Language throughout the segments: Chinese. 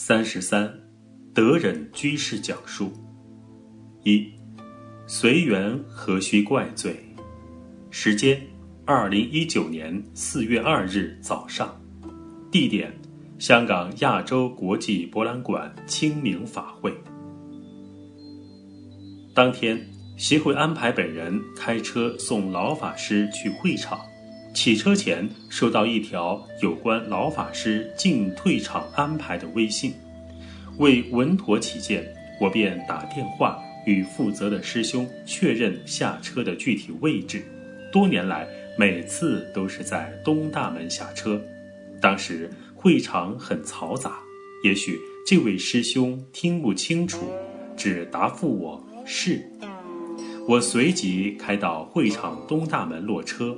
三十三，德忍居士讲述。一，随缘何须怪罪？时间：二零一九年四月二日早上。地点：香港亚洲国际博览馆清明法会。当天，协会安排本人开车送老法师去会场。起车前收到一条有关老法师进退场安排的微信，为稳妥起见，我便打电话与负责的师兄确认下车的具体位置。多年来，每次都是在东大门下车。当时会场很嘈杂，也许这位师兄听不清楚，只答复我是。我随即开到会场东大门落车。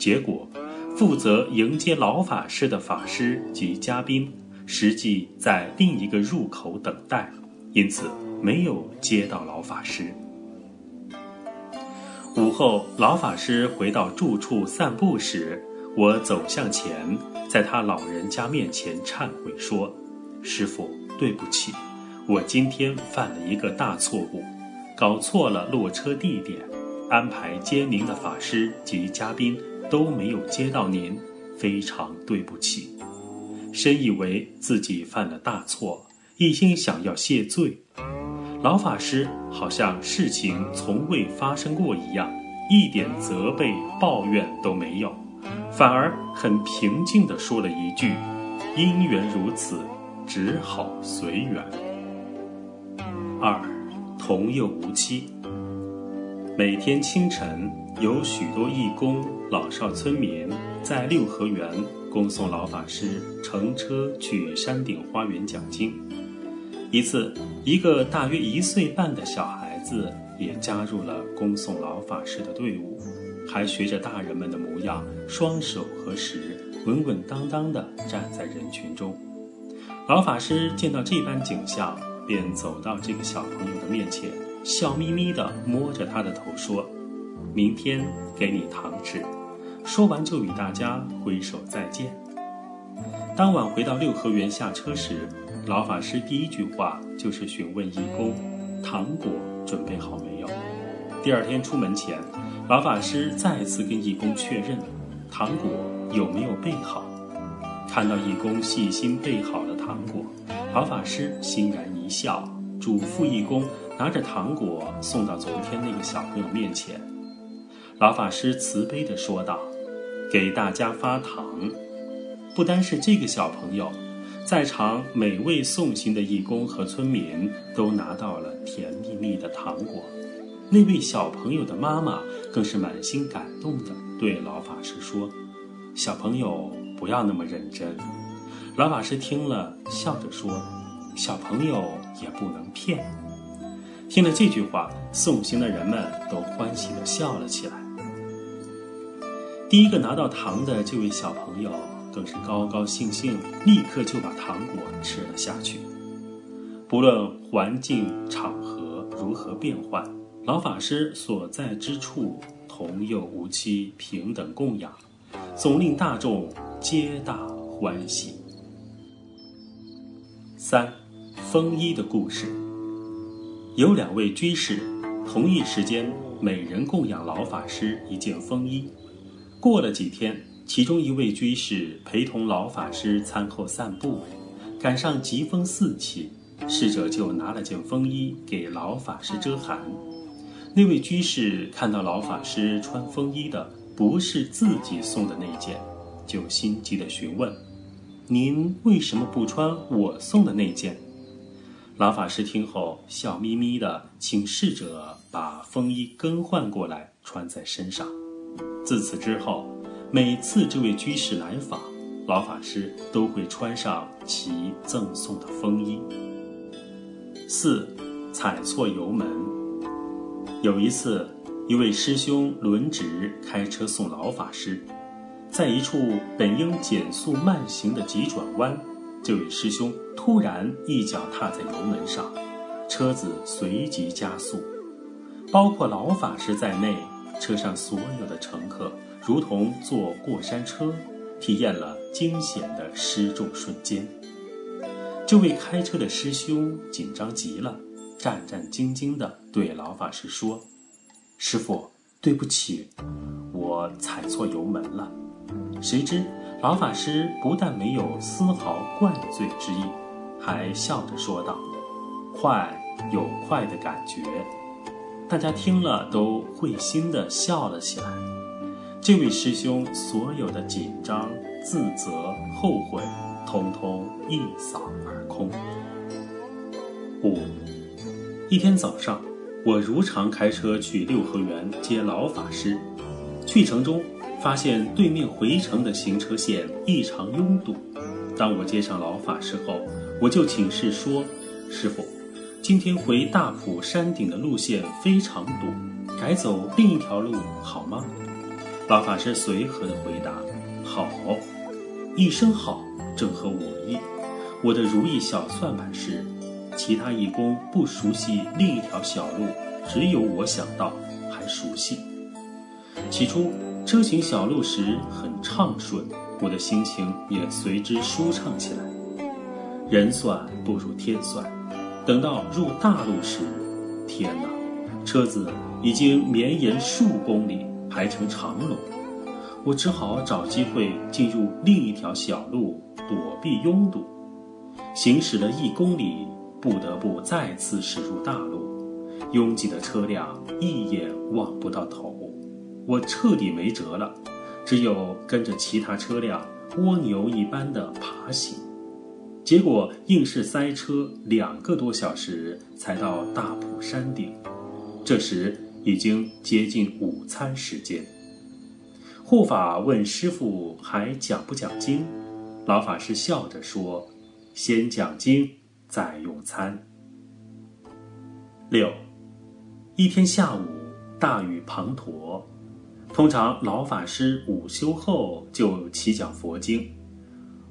结果，负责迎接老法师的法师及嘉宾，实际在另一个入口等待，因此没有接到老法师。午后，老法师回到住处散步时，我走向前，在他老人家面前忏悔说：“师傅，对不起，我今天犯了一个大错误，搞错了落车地点，安排接您的法师及嘉宾。”都没有接到您，非常对不起。深以为自己犯了大错，一心想要谢罪。老法师好像事情从未发生过一样，一点责备抱怨都没有，反而很平静地说了一句：“因缘如此，只好随缘。”二，童幼无妻。每天清晨，有许多义工、老少村民在六合园恭送老法师乘车去山顶花园讲经。一次，一个大约一岁半的小孩子也加入了恭送老法师的队伍，还学着大人们的模样，双手合十，稳稳当当地站在人群中。老法师见到这般景象，便走到这个小朋友的面前。笑眯眯地摸着他的头说：“明天给你糖吃。”说完就与大家挥手再见。当晚回到六合园下车时，老法师第一句话就是询问义工：“糖果准备好没有？”第二天出门前，老法师再次跟义工确认：“糖果有没有备好？”看到义工细心备好了糖果，老法师欣然一笑，嘱咐义工。拿着糖果送到昨天那个小朋友面前，老法师慈悲地说道：“给大家发糖，不单是这个小朋友，在场每位送行的义工和村民都拿到了甜蜜蜜的糖果。那位小朋友的妈妈更是满心感动地对老法师说：‘小朋友不要那么认真。’老法师听了，笑着说：‘小朋友也不能骗。’”听了这句话，送行的人们都欢喜地笑了起来。第一个拿到糖的这位小朋友更是高高兴兴，立刻就把糖果吃了下去。不论环境场合如何变换，老法师所在之处同幼无期，平等供养，总令大众皆大欢喜。三，风衣的故事。有两位居士，同一时间每人供养老法师一件风衣。过了几天，其中一位居士陪同老法师餐后散步，赶上疾风四起，侍者就拿了件风衣给老法师遮寒。那位居士看到老法师穿风衣的不是自己送的那件，就心急地询问：“您为什么不穿我送的那件？”老法师听后，笑眯眯地请侍者把风衣更换过来穿在身上。自此之后，每次这位居士来访，老法师都会穿上其赠送的风衣。四，踩错油门。有一次，一位师兄轮值开车送老法师，在一处本应减速慢行的急转弯。这位师兄突然一脚踏在油门上，车子随即加速，包括老法师在内，车上所有的乘客如同坐过山车，体验了惊险的失重瞬间。这位开车的师兄紧张极了，战战兢兢地对老法师说：“师傅，对不起，我踩错油门了。”谁知老法师不但没有丝毫怪罪之意，还笑着说道：“快有快的感觉。”大家听了都会心地笑了起来。这位师兄所有的紧张、自责、后悔，通通一扫而空。五，一天早上，我如常开车去六合园接老法师，去程中。发现对面回程的行车线异常拥堵。当我接上老法师后，我就请示说：“师傅，今天回大埔山顶的路线非常堵，改走另一条路好吗？”老法师随和地回答：“好。”一声“好”正合我意。我的如意小算盘是，其他义工不熟悉另一条小路，只有我想到还熟悉。起初。车行小路时很畅顺，我的心情也随之舒畅起来。人算不如天算，等到入大路时，天哪，车子已经绵延数公里，排成长龙。我只好找机会进入另一条小路，躲避拥堵。行驶了一公里，不得不再次驶入大路，拥挤的车辆一眼望不到头。我彻底没辙了，只有跟着其他车辆蜗牛一般的爬行，结果硬是塞车两个多小时才到大埔山顶。这时已经接近午餐时间。护法问师傅还讲不讲经？老法师笑着说：“先讲经，再用餐。”六，一天下午，大雨滂沱。通常老法师午休后就起讲佛经，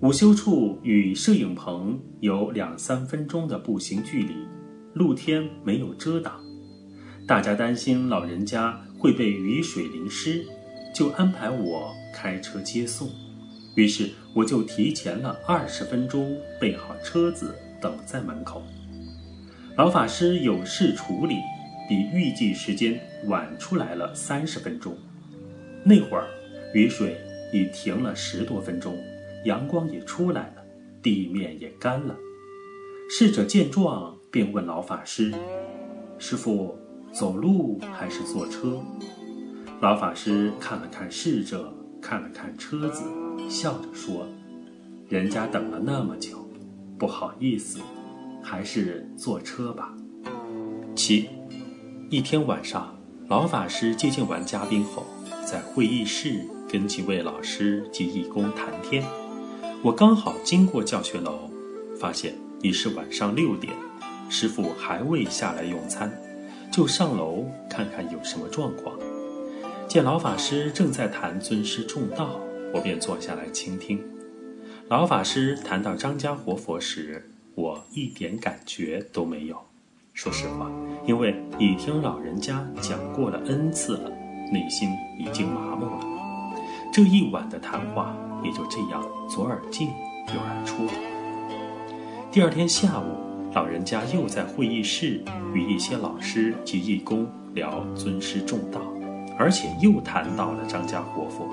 午休处与摄影棚有两三分钟的步行距离，露天没有遮挡，大家担心老人家会被雨水淋湿，就安排我开车接送，于是我就提前了二十分钟备好车子等在门口。老法师有事处理，比预计时间晚出来了三十分钟。那会儿，雨水已停了十多分钟，阳光也出来了，地面也干了。侍者见状，便问老法师：“师傅，走路还是坐车？”老法师看了看侍者，看了看车子，笑着说：“人家等了那么久，不好意思，还是坐车吧。”七，一天晚上，老法师接见完嘉宾后。在会议室跟几位老师及义工谈天，我刚好经过教学楼，发现已是晚上六点，师傅还未下来用餐，就上楼看看有什么状况。见老法师正在谈尊师重道，我便坐下来倾听。老法师谈到张家活佛时，我一点感觉都没有。说实话，因为已听老人家讲过了 N 次了。内心已经麻木了，这一晚的谈话也就这样左耳进右耳出。第二天下午，老人家又在会议室与一些老师及义工聊尊师重道，而且又谈到了张家活佛。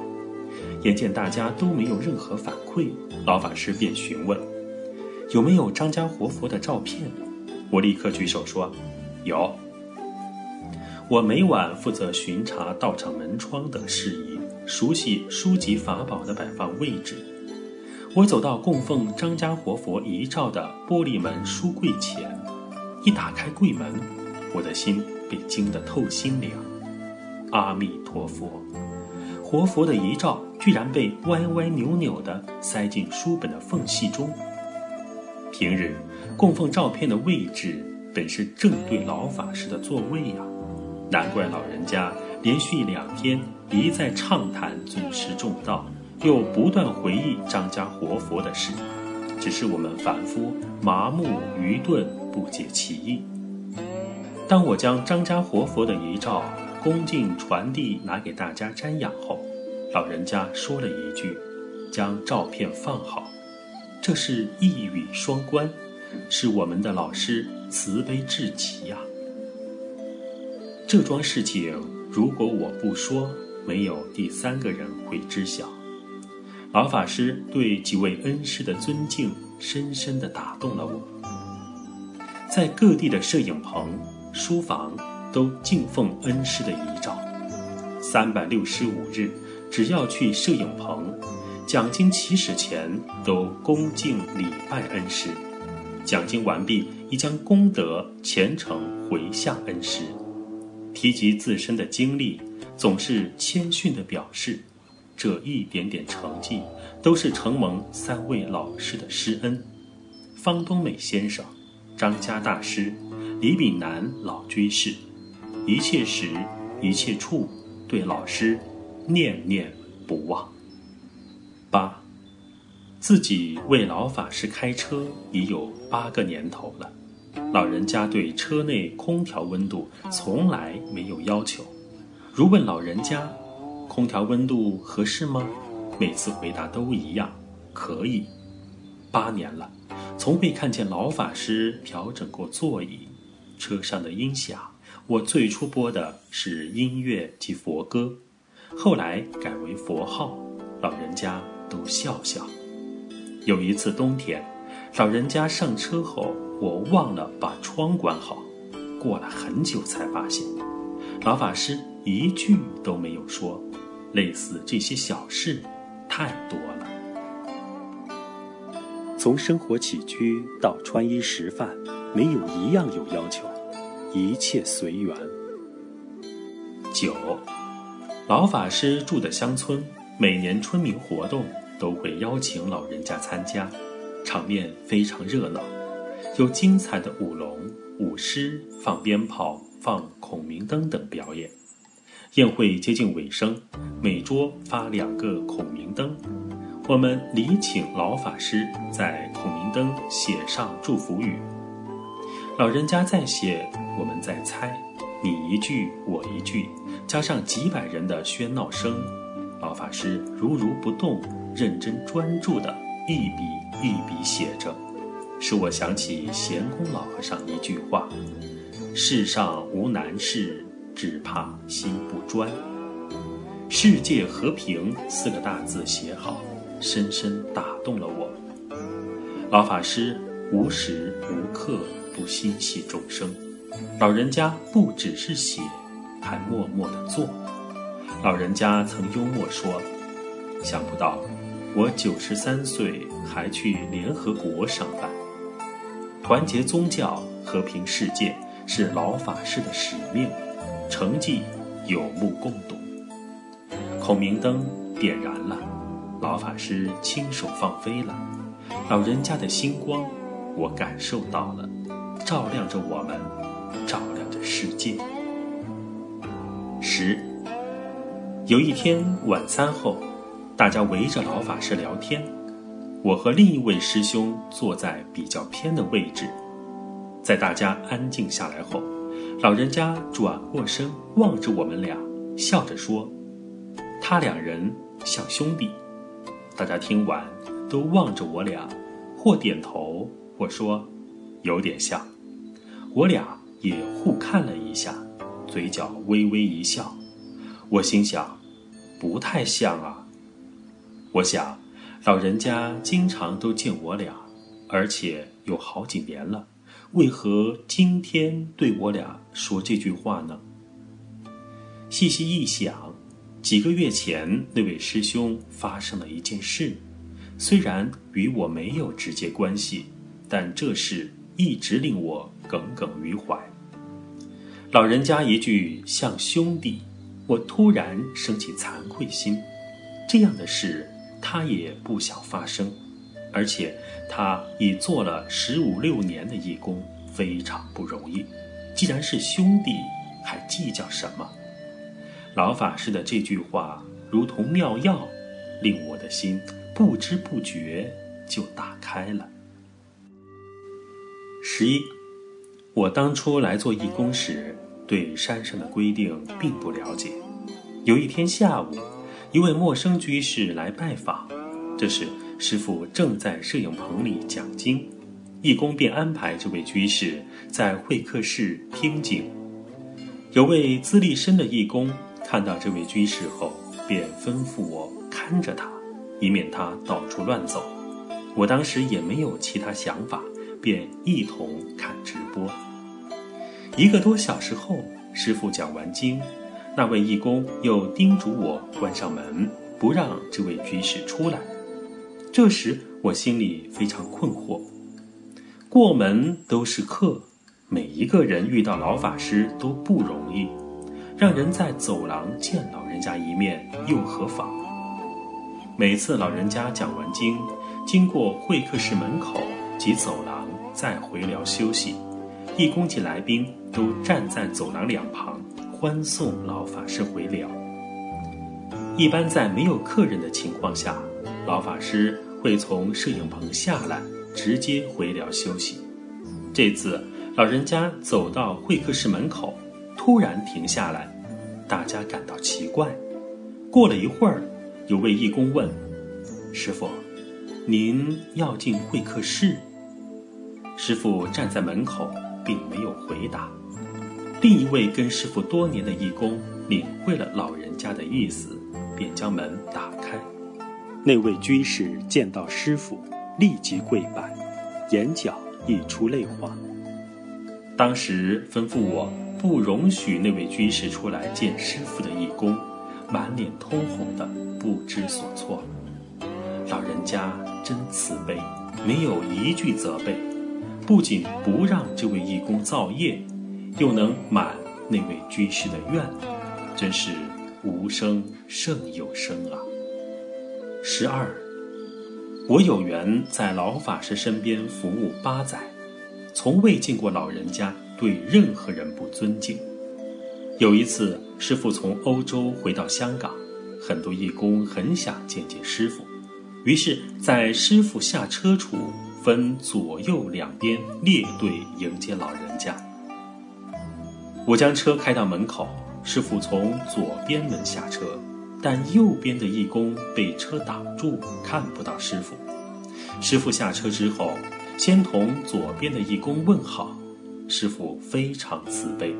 眼见大家都没有任何反馈，老法师便询问有没有张家活佛的照片。我立刻举手说有。我每晚负责巡查道场门窗等事宜，熟悉书籍法宝的摆放位置。我走到供奉张家活佛遗照的玻璃门书柜前，一打开柜门，我的心被惊得透心凉。阿弥陀佛，活佛的遗照居然被歪歪扭扭地塞进书本的缝隙中。平日供奉照片的位置本是正对老法师的座位呀。难怪老人家连续两天一再畅谈尊师重道，又不断回忆张家活佛的事，只是我们凡夫麻木愚钝，不解其意。当我将张家活佛的遗照恭敬传递拿给大家瞻仰后，老人家说了一句：“将照片放好。”这是一语双关，是我们的老师慈悲至极呀。这桩事情，如果我不说，没有第三个人会知晓。老法师对几位恩师的尊敬，深深地打动了我。在各地的摄影棚、书房，都敬奉恩师的遗照。三百六十五日，只要去摄影棚，讲经起始前都恭敬礼拜恩师，讲经完毕，已将功德虔诚回向恩师。提及自身的经历，总是谦逊地表示，这一点点成绩都是承蒙三位老师的施恩：方东美先生、张家大师、李炳南老居士。一切时，一切处，对老师念念不忘。八，自己为老法师开车已有八个年头了。老人家对车内空调温度从来没有要求。如问老人家，空调温度合适吗？每次回答都一样，可以。八年了，从未看见老法师调整过座椅。车上的音响，我最初播的是音乐及佛歌，后来改为佛号，老人家都笑笑。有一次冬天，老人家上车后。我忘了把窗关好，过了很久才发现，老法师一句都没有说。类似这些小事，太多了。从生活起居到穿衣食饭，没有一样有要求，一切随缘。九，老法师住的乡村，每年春茗活动都会邀请老人家参加，场面非常热闹。有精彩的舞龙、舞狮、放鞭炮、放孔明灯等表演。宴会接近尾声，每桌发两个孔明灯。我们礼请老法师在孔明灯写上祝福语。老人家在写，我们在猜，你一句我一句，加上几百人的喧闹声，老法师如如不动，认真专注地一笔一笔写着。使我想起贤公老和尚一句话：“世上无难事，只怕心不专。”世界和平四个大字写好，深深打动了我。老法师无时无刻不心系众生，老人家不只是写，还默默地做。老人家曾幽默说：“想不到我九十三岁还去联合国上班。”团结宗教、和平世界是老法师的使命，成绩有目共睹。孔明灯点燃了，老法师亲手放飞了，老人家的星光，我感受到了，照亮着我们，照亮着世界。十，有一天晚餐后，大家围着老法师聊天。我和另一位师兄坐在比较偏的位置，在大家安静下来后，老人家转过身望着我们俩，笑着说：“他两人像兄弟。”大家听完都望着我俩，或点头，或说：“有点像。”我俩也互看了一下，嘴角微微一笑。我心想：“不太像啊。”我想。老人家经常都见我俩，而且有好几年了，为何今天对我俩说这句话呢？细细一想，几个月前那位师兄发生了一件事，虽然与我没有直接关系，但这事一直令我耿耿于怀。老人家一句像兄弟，我突然生起惭愧心，这样的事。他也不想发生，而且他已做了十五六年的义工，非常不容易。既然是兄弟，还计较什么？老法师的这句话如同妙药，令我的心不知不觉就打开了。十一，我当初来做义工时，对山上的规定并不了解。有一天下午。一位陌生居士来拜访，这时师傅正在摄影棚里讲经。义工便安排这位居士在会客室听经。有位资历深的义工看到这位居士后，便吩咐我看着他，以免他到处乱走。我当时也没有其他想法，便一同看直播。一个多小时后，师傅讲完经，那位义工又叮嘱我关上门，不让这位居士出来。这时我心里非常困惑。过门都是客，每一个人遇到老法师都不容易，让人在走廊见老人家一面又何妨？每次老人家讲完经，经过会客室门口及走廊，再回寮休息。义工及来宾都站在走廊两旁，欢送老法师回寮。一般在没有客人的情况下，老法师会从摄影棚下来，直接回寮休息。这次老人家走到会客室门口，突然停下来，大家感到奇怪。过了一会儿，有位义工问：“师傅，您要进会客室？”师傅站在门口。并没有回答。另一位跟师傅多年的义工领会了老人家的意思，便将门打开。那位居士见到师傅，立即跪拜，眼角溢出泪花。当时吩咐我不容许那位居士出来见师傅的义工，满脸通红的不知所措。老人家真慈悲，没有一句责备。不仅不让这位义工造业，又能满那位居士的愿，真是无声胜有声啊！十二，我有缘在老法师身边服务八载，从未见过老人家对任何人不尊敬。有一次，师傅从欧洲回到香港，很多义工很想见见师傅，于是，在师傅下车处。分左右两边列队迎接老人家。我将车开到门口，师傅从左边门下车，但右边的义工被车挡住，看不到师傅。师傅下车之后，先同左边的义工问好。师傅非常慈悲，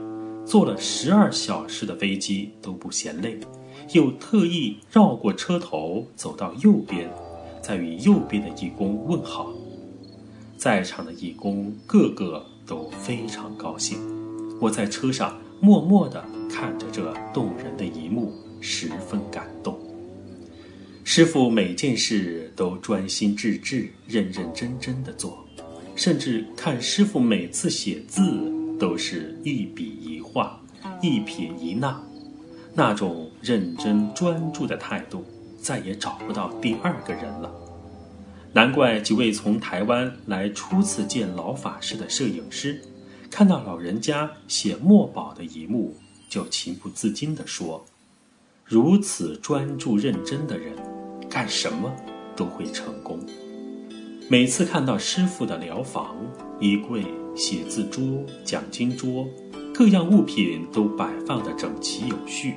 坐了十二小时的飞机都不嫌累，又特意绕过车头走到右边，再与右边的义工问好。在场的义工个个都非常高兴，我在车上默默地看着这动人的一幕，十分感动。师傅每件事都专心致志、认认真真的做，甚至看师傅每次写字都是一笔一画、一撇一捺，那种认真专注的态度，再也找不到第二个人了。难怪几位从台湾来初次见老法师的摄影师，看到老人家写墨宝的一幕，就情不自禁地说：“如此专注认真的人，干什么都会成功。”每次看到师傅的疗房、衣柜、写字桌、讲经桌，各样物品都摆放得整齐有序，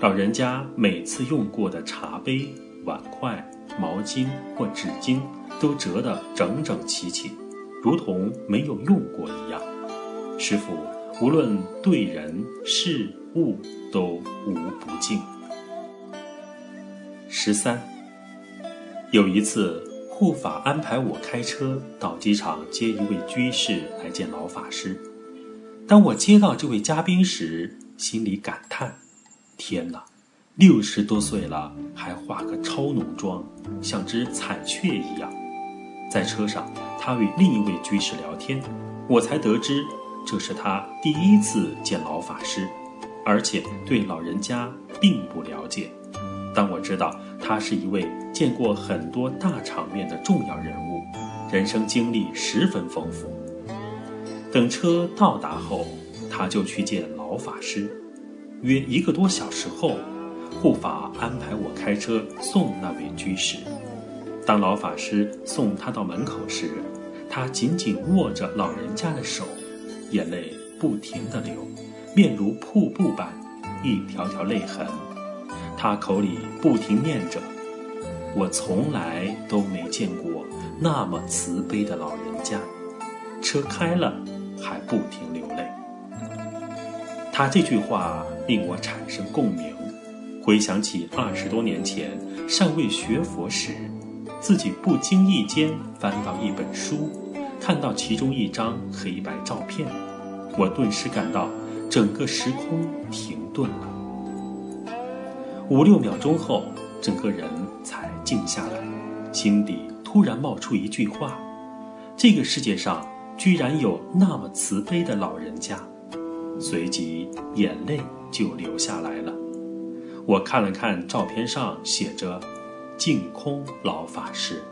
老人家每次用过的茶杯、碗筷。毛巾或纸巾都折得整整齐齐，如同没有用过一样。师傅无论对人事物都无不敬。十三，有一次护法安排我开车到机场接一位居士来见老法师。当我接到这位嘉宾时，心里感叹：天哪！六十多岁了，还化个超浓妆，像只彩雀一样。在车上，他与另一位居士聊天，我才得知这是他第一次见老法师，而且对老人家并不了解。当我知道他是一位见过很多大场面的重要人物，人生经历十分丰富。等车到达后，他就去见老法师。约一个多小时后。护法安排我开车送那位居士。当老法师送他到门口时，他紧紧握着老人家的手，眼泪不停地流，面如瀑布般一条条泪痕。他口里不停念着：“我从来都没见过那么慈悲的老人家，车开了还不停流泪。他这句话令我产生共鸣，回想起二十多年前尚未学佛时，自己不经意间翻到一本书，看到其中一张黑白照片，我顿时感到整个时空停顿了。五六秒钟后，整个人才静下来，心底突然冒出一句话：这个世界上居然有那么慈悲的老人家。随即眼泪就流下来了。我看了看照片上写着“净空老法师”。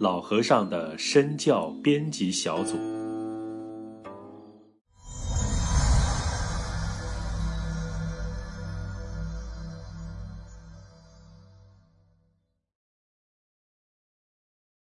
老和尚的身教编辑小组。